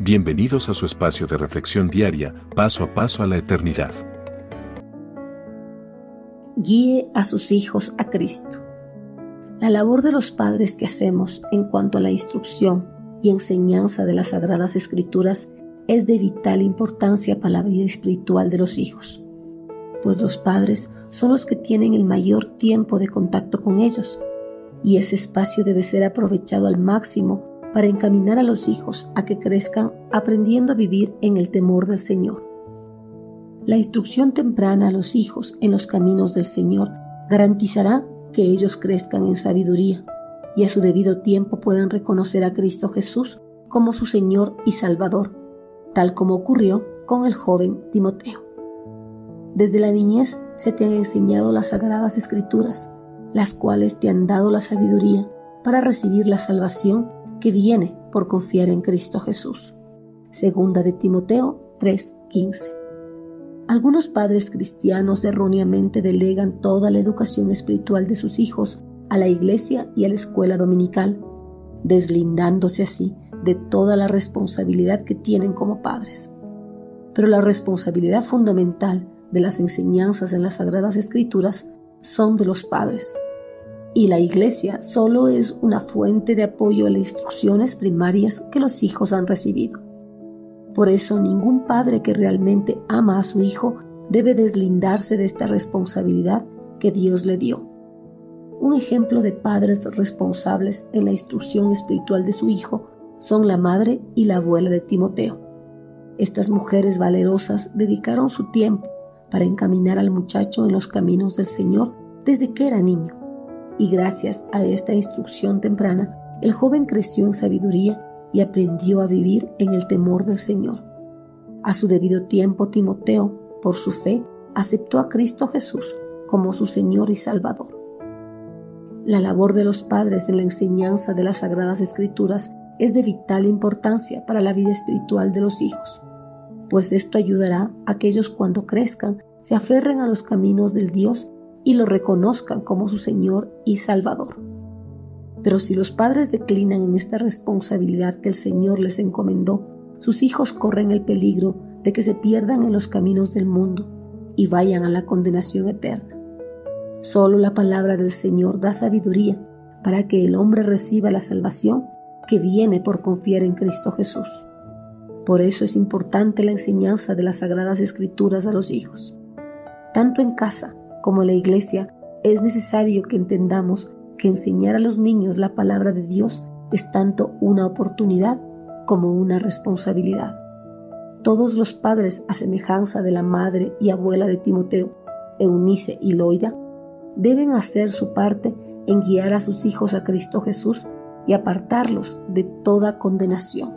Bienvenidos a su espacio de reflexión diaria, paso a paso a la eternidad. Guíe a sus hijos a Cristo. La labor de los padres que hacemos en cuanto a la instrucción y enseñanza de las Sagradas Escrituras es de vital importancia para la vida espiritual de los hijos, pues los padres son los que tienen el mayor tiempo de contacto con ellos, y ese espacio debe ser aprovechado al máximo para encaminar a los hijos a que crezcan aprendiendo a vivir en el temor del Señor. La instrucción temprana a los hijos en los caminos del Señor garantizará que ellos crezcan en sabiduría y a su debido tiempo puedan reconocer a Cristo Jesús como su Señor y Salvador, tal como ocurrió con el joven Timoteo. Desde la niñez se te han enseñado las sagradas escrituras, las cuales te han dado la sabiduría para recibir la salvación que viene por confiar en Cristo Jesús. Segunda de Timoteo 3:15. Algunos padres cristianos erróneamente delegan toda la educación espiritual de sus hijos a la iglesia y a la escuela dominical, deslindándose así de toda la responsabilidad que tienen como padres. Pero la responsabilidad fundamental de las enseñanzas en las Sagradas Escrituras son de los padres, y la iglesia solo es una fuente de apoyo a las instrucciones primarias que los hijos han recibido. Por eso ningún padre que realmente ama a su hijo debe deslindarse de esta responsabilidad que Dios le dio. Un ejemplo de padres responsables en la instrucción espiritual de su hijo son la madre y la abuela de Timoteo. Estas mujeres valerosas dedicaron su tiempo para encaminar al muchacho en los caminos del Señor desde que era niño y gracias a esta instrucción temprana, el joven creció en sabiduría y aprendió a vivir en el temor del Señor. A su debido tiempo, Timoteo, por su fe, aceptó a Cristo Jesús como su Señor y Salvador. La labor de los padres en la enseñanza de las Sagradas Escrituras es de vital importancia para la vida espiritual de los hijos, pues esto ayudará a que ellos cuando crezcan se aferren a los caminos del Dios y lo reconozcan como su Señor y Salvador. Pero si los padres declinan en esta responsabilidad que el Señor les encomendó, sus hijos corren el peligro de que se pierdan en los caminos del mundo y vayan a la condenación eterna. Solo la palabra del Señor da sabiduría para que el hombre reciba la salvación que viene por confiar en Cristo Jesús. Por eso es importante la enseñanza de las sagradas escrituras a los hijos, tanto en casa como la iglesia, es necesario que entendamos que enseñar a los niños la palabra de Dios es tanto una oportunidad como una responsabilidad. Todos los padres, a semejanza de la madre y abuela de Timoteo, Eunice y Loida, deben hacer su parte en guiar a sus hijos a Cristo Jesús y apartarlos de toda condenación.